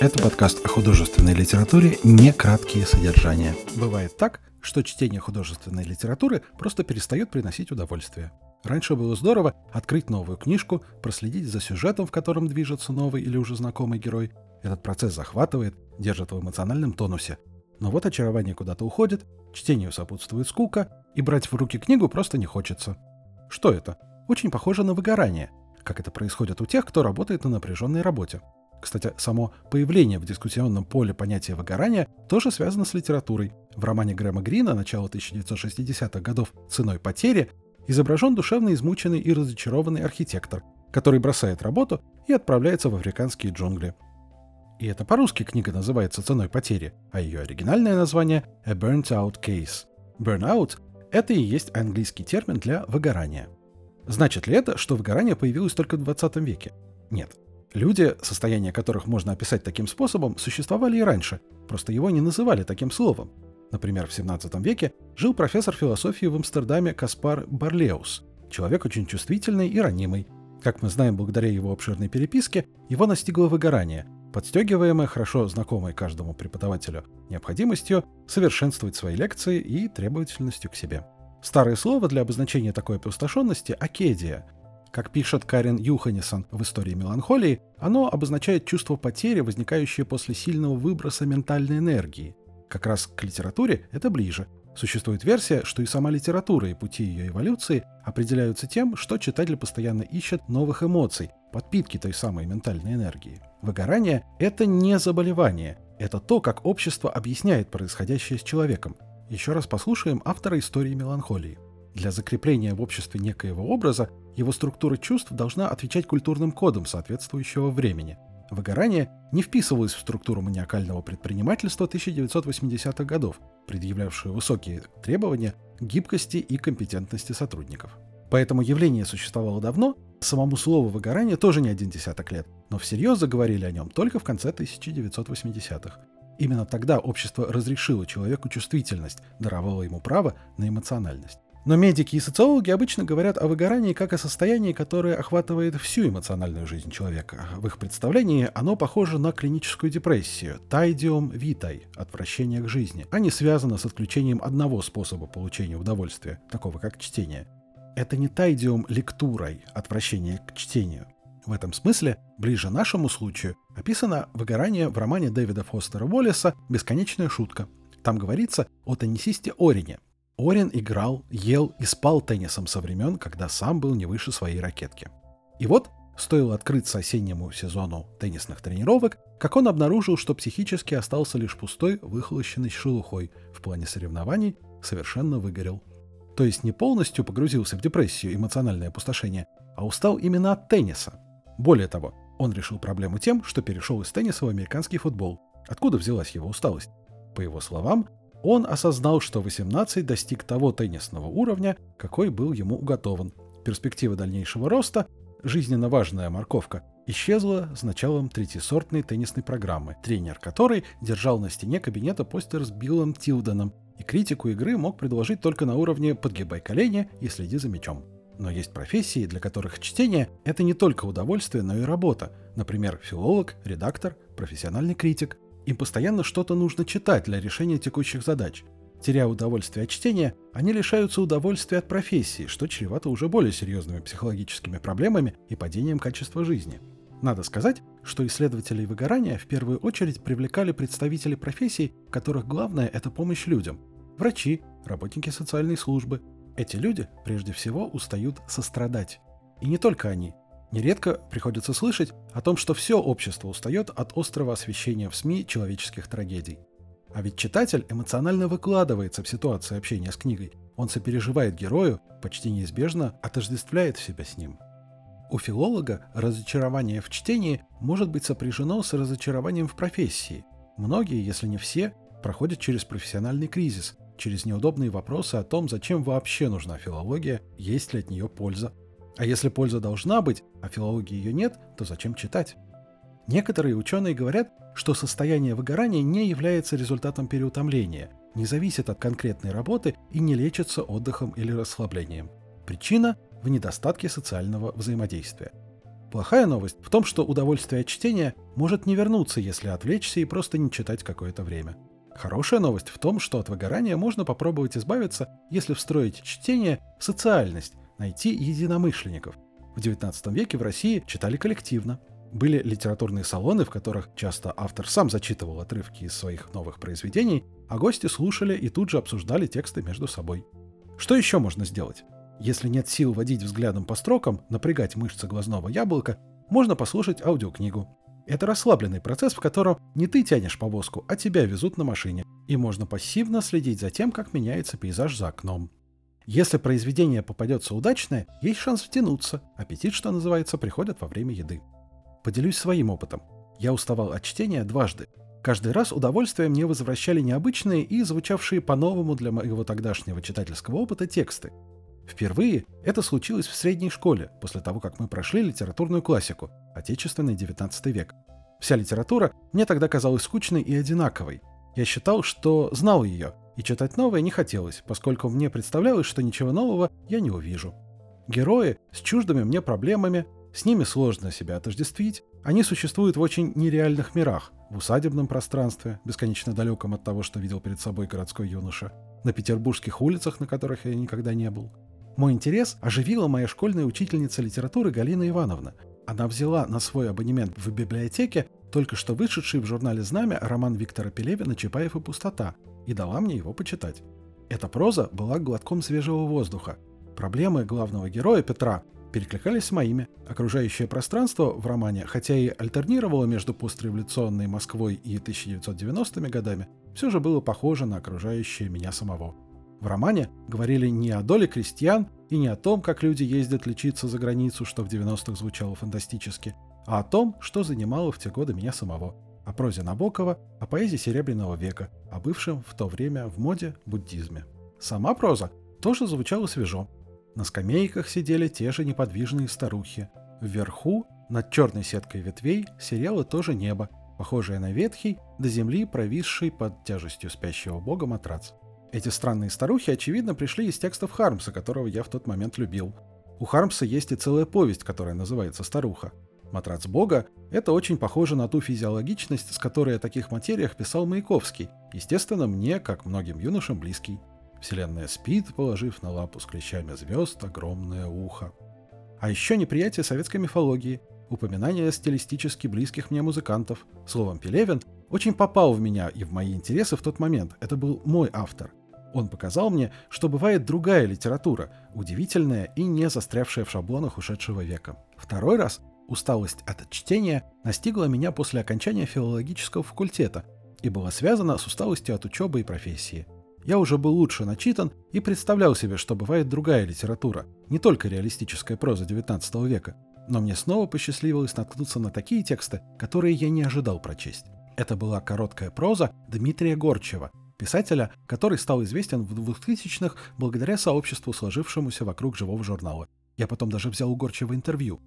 Это подкаст о художественной литературе «Не краткие содержания». Бывает так, что чтение художественной литературы просто перестает приносить удовольствие. Раньше было здорово открыть новую книжку, проследить за сюжетом, в котором движется новый или уже знакомый герой. Этот процесс захватывает, держит в эмоциональном тонусе. Но вот очарование куда-то уходит, чтению сопутствует скука, и брать в руки книгу просто не хочется. Что это? Очень похоже на выгорание, как это происходит у тех, кто работает на напряженной работе. Кстати, само появление в дискуссионном поле понятия выгорания тоже связано с литературой. В романе Грэма Грина начала 1960-х годов «Ценой потери» изображен душевно измученный и разочарованный архитектор, который бросает работу и отправляется в африканские джунгли. И это по-русски книга называется «Ценой потери», а ее оригинальное название «A Burnt Out Case». Burnout – это и есть английский термин для выгорания. Значит ли это, что выгорание появилось только в 20 веке? Нет. Люди, состояние которых можно описать таким способом, существовали и раньше, просто его не называли таким словом. Например, в 17 веке жил профессор философии в Амстердаме Каспар Барлеус, человек очень чувствительный и ранимый. Как мы знаем благодаря его обширной переписке, его настигло выгорание, подстегиваемое хорошо знакомой каждому преподавателю необходимостью совершенствовать свои лекции и требовательностью к себе. Старое слово для обозначения такой опустошенности – акедия – как пишет Карен Юханисон в «Истории меланхолии», оно обозначает чувство потери, возникающее после сильного выброса ментальной энергии. Как раз к литературе это ближе. Существует версия, что и сама литература и пути ее эволюции определяются тем, что читатель постоянно ищет новых эмоций, подпитки той самой ментальной энергии. Выгорание – это не заболевание, это то, как общество объясняет происходящее с человеком. Еще раз послушаем автора истории меланхолии. Для закрепления в обществе некоего образа его структура чувств должна отвечать культурным кодам соответствующего времени. Выгорание не вписывалось в структуру маниакального предпринимательства 1980-х годов, предъявлявшую высокие требования гибкости и компетентности сотрудников. Поэтому явление существовало давно, самому слову выгорание тоже не один десяток лет, но всерьез заговорили о нем только в конце 1980-х. Именно тогда общество разрешило человеку чувствительность, даровало ему право на эмоциональность. Но медики и социологи обычно говорят о выгорании как о состоянии, которое охватывает всю эмоциональную жизнь человека. В их представлении оно похоже на клиническую депрессию – тайдиум витай – отвращение к жизни, а не связано с отключением одного способа получения удовольствия, такого как чтение. Это не тайдиум лектурой – отвращение к чтению. В этом смысле, ближе нашему случаю, описано выгорание в романе Дэвида Фостера Уоллеса «Бесконечная шутка». Там говорится о теннисисте Орине – Орин играл, ел и спал теннисом со времен, когда сам был не выше своей ракетки. И вот, стоило открыться осеннему сезону теннисных тренировок, как он обнаружил, что психически остался лишь пустой, выхолощенный шелухой, в плане соревнований совершенно выгорел. То есть не полностью погрузился в депрессию, эмоциональное опустошение, а устал именно от тенниса. Более того, он решил проблему тем, что перешел из тенниса в американский футбол. Откуда взялась его усталость? По его словам, он осознал, что 18 достиг того теннисного уровня, какой был ему уготован. Перспектива дальнейшего роста, жизненно важная морковка, исчезла с началом третьесортной теннисной программы, тренер которой держал на стене кабинета постер с Биллом Тилденом, и критику игры мог предложить только на уровне «подгибай колени и следи за мячом». Но есть профессии, для которых чтение – это не только удовольствие, но и работа. Например, филолог, редактор, профессиональный критик – им постоянно что-то нужно читать для решения текущих задач. Теряя удовольствие от чтения, они лишаются удовольствия от профессии, что чревато уже более серьезными психологическими проблемами и падением качества жизни. Надо сказать, что исследователи выгорания в первую очередь привлекали представителей профессий, в которых главное – это помощь людям. Врачи, работники социальной службы. Эти люди прежде всего устают сострадать. И не только они. Нередко приходится слышать о том, что все общество устает от острого освещения в СМИ человеческих трагедий. А ведь читатель эмоционально выкладывается в ситуации общения с книгой. Он сопереживает герою, почти неизбежно отождествляет себя с ним. У филолога разочарование в чтении может быть сопряжено с разочарованием в профессии. Многие, если не все, проходят через профессиональный кризис, через неудобные вопросы о том, зачем вообще нужна филология, есть ли от нее польза, а если польза должна быть, а филологии ее нет, то зачем читать? Некоторые ученые говорят, что состояние выгорания не является результатом переутомления, не зависит от конкретной работы и не лечится отдыхом или расслаблением. Причина в недостатке социального взаимодействия. Плохая новость в том, что удовольствие от чтения может не вернуться, если отвлечься и просто не читать какое-то время. Хорошая новость в том, что от выгорания можно попробовать избавиться, если встроить чтение в социальность, найти единомышленников. В XIX веке в России читали коллективно. Были литературные салоны, в которых часто автор сам зачитывал отрывки из своих новых произведений, а гости слушали и тут же обсуждали тексты между собой. Что еще можно сделать? Если нет сил водить взглядом по строкам, напрягать мышцы глазного яблока, можно послушать аудиокнигу. Это расслабленный процесс, в котором не ты тянешь повозку, а тебя везут на машине, и можно пассивно следить за тем, как меняется пейзаж за окном. Если произведение попадется удачное, есть шанс втянуться. Аппетит, что называется, приходит во время еды. Поделюсь своим опытом. Я уставал от чтения дважды. Каждый раз удовольствие мне возвращали необычные и звучавшие по-новому для моего тогдашнего читательского опыта тексты. Впервые это случилось в средней школе, после того, как мы прошли литературную классику, отечественный XIX век. Вся литература мне тогда казалась скучной и одинаковой. Я считал, что знал ее, и читать новое не хотелось, поскольку мне представлялось, что ничего нового я не увижу. Герои с чуждыми мне проблемами, с ними сложно себя отождествить, они существуют в очень нереальных мирах, в усадебном пространстве, бесконечно далеком от того, что видел перед собой городской юноша, на петербургских улицах, на которых я никогда не был, мой интерес оживила моя школьная учительница литературы Галина Ивановна. Она взяла на свой абонемент в библиотеке только что вышедший в журнале «Знамя» роман Виктора Пелевина «Чапаев и пустота» и дала мне его почитать. Эта проза была глотком свежего воздуха. Проблемы главного героя Петра перекликались с моими. Окружающее пространство в романе, хотя и альтернировало между постреволюционной Москвой и 1990-ми годами, все же было похоже на окружающее меня самого. В романе говорили не о доле крестьян и не о том, как люди ездят лечиться за границу, что в 90-х звучало фантастически, а о том, что занимало в те годы меня самого. О прозе Набокова, о поэзии Серебряного века, о бывшем в то время в моде буддизме. Сама проза тоже звучала свежо. На скамейках сидели те же неподвижные старухи. Вверху, над черной сеткой ветвей, серело тоже небо, похожее на ветхий, до земли провисший под тяжестью спящего бога матрац. Эти странные старухи, очевидно, пришли из текстов Хармса, которого я в тот момент любил. У Хармса есть и целая повесть, которая называется «Старуха». «Матрац Бога» — это очень похоже на ту физиологичность, с которой о таких материях писал Маяковский, естественно, мне, как многим юношам, близкий. Вселенная спит, положив на лапу с клещами звезд огромное ухо. А еще неприятие советской мифологии, упоминание стилистически близких мне музыкантов. Словом, Пелевин очень попал в меня и в мои интересы в тот момент. Это был мой автор. Он показал мне, что бывает другая литература, удивительная и не застрявшая в шаблонах ушедшего века. Второй раз усталость от чтения настигла меня после окончания филологического факультета и была связана с усталостью от учебы и профессии. Я уже был лучше начитан и представлял себе, что бывает другая литература, не только реалистическая проза XIX века. Но мне снова посчастливилось наткнуться на такие тексты, которые я не ожидал прочесть. Это была короткая проза Дмитрия Горчева, писателя, который стал известен в 2000-х благодаря сообществу, сложившемуся вокруг живого журнала. Я потом даже взял у Горчева интервью.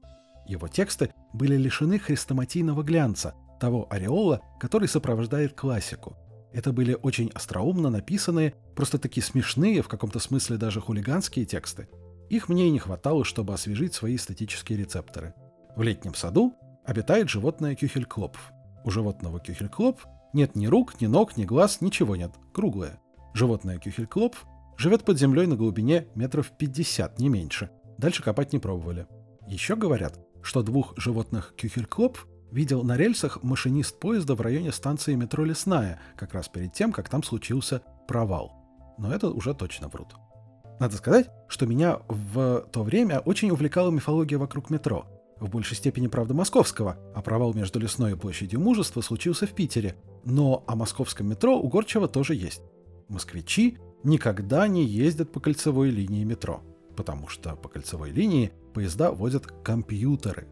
Его тексты были лишены хрестоматийного глянца, того ореола, который сопровождает классику. Это были очень остроумно написанные, просто такие смешные, в каком-то смысле даже хулиганские тексты. Их мне и не хватало, чтобы освежить свои эстетические рецепторы. В летнем саду обитает животное кюхель-клопф. У животного кюхель-клопф нет ни рук, ни ног, ни глаз, ничего нет. Круглое. Животное кюхель-клопф живет под землей на глубине метров 50, не меньше. Дальше копать не пробовали. Еще говорят, что двух животных кюхель-клопф видел на рельсах машинист поезда в районе станции метро Лесная, как раз перед тем, как там случился провал. Но это уже точно врут. Надо сказать, что меня в то время очень увлекала мифология вокруг метро. В большей степени, правда, московского, а провал между Лесной и площадью Мужества случился в Питере, но о московском метро у Горчева тоже есть. Москвичи никогда не ездят по кольцевой линии метро, потому что по кольцевой линии поезда возят компьютеры.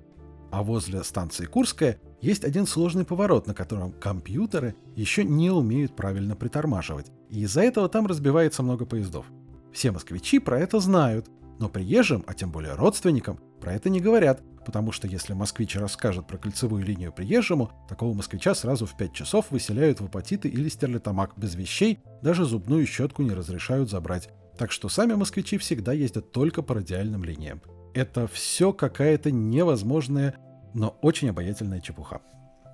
А возле станции Курская есть один сложный поворот, на котором компьютеры еще не умеют правильно притормаживать, и из-за этого там разбивается много поездов. Все москвичи про это знают, но приезжим, а тем более родственникам, про это не говорят, потому что если москвич расскажет про кольцевую линию приезжему, такого москвича сразу в 5 часов выселяют в апатиты или стерлитамак без вещей, даже зубную щетку не разрешают забрать. Так что сами москвичи всегда ездят только по радиальным линиям. Это все какая-то невозможная, но очень обаятельная чепуха.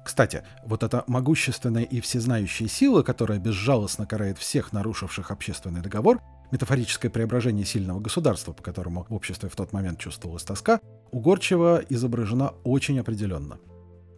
Кстати, вот эта могущественная и всезнающая сила, которая безжалостно карает всех нарушивших общественный договор, метафорическое преображение сильного государства, по которому в обществе в тот момент чувствовалась тоска, у Горчева изображена очень определенно.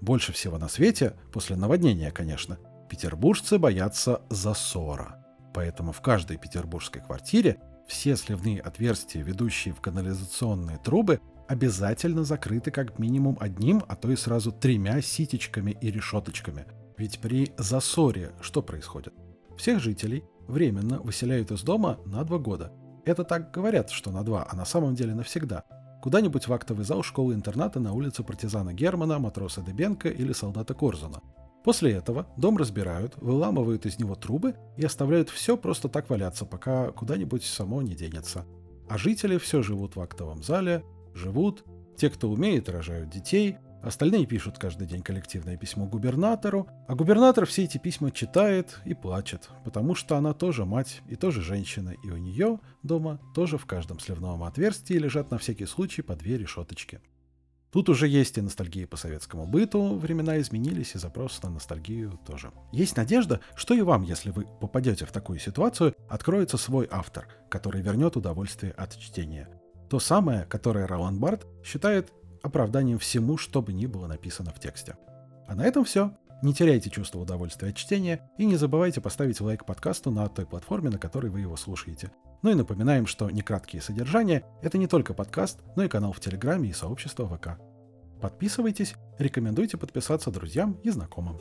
Больше всего на свете, после наводнения, конечно, петербуржцы боятся засора. Поэтому в каждой петербургской квартире все сливные отверстия, ведущие в канализационные трубы, обязательно закрыты как минимум одним, а то и сразу тремя ситечками и решеточками. Ведь при засоре что происходит? Всех жителей временно выселяют из дома на два года. Это так говорят, что на два, а на самом деле навсегда. Куда-нибудь в актовый зал школы-интерната на улице партизана Германа, матроса Дебенко или солдата Корзуна. После этого дом разбирают, выламывают из него трубы и оставляют все просто так валяться, пока куда-нибудь само не денется. А жители все живут в актовом зале, живут, те, кто умеет, рожают детей, остальные пишут каждый день коллективное письмо губернатору, а губернатор все эти письма читает и плачет, потому что она тоже мать и тоже женщина, и у нее дома тоже в каждом сливном отверстии лежат на всякий случай по две решеточки. Тут уже есть и ностальгия по советскому быту, времена изменились, и запрос на ностальгию тоже. Есть надежда, что и вам, если вы попадете в такую ситуацию, откроется свой автор, который вернет удовольствие от чтения. То самое, которое Ролан Барт считает оправданием всему, что бы ни было написано в тексте. А на этом все. Не теряйте чувство удовольствия от чтения и не забывайте поставить лайк подкасту на той платформе, на которой вы его слушаете. Ну и напоминаем, что некраткие содержания — это не только подкаст, но и канал в Телеграме и сообщество ВК. Подписывайтесь, рекомендуйте подписаться друзьям и знакомым.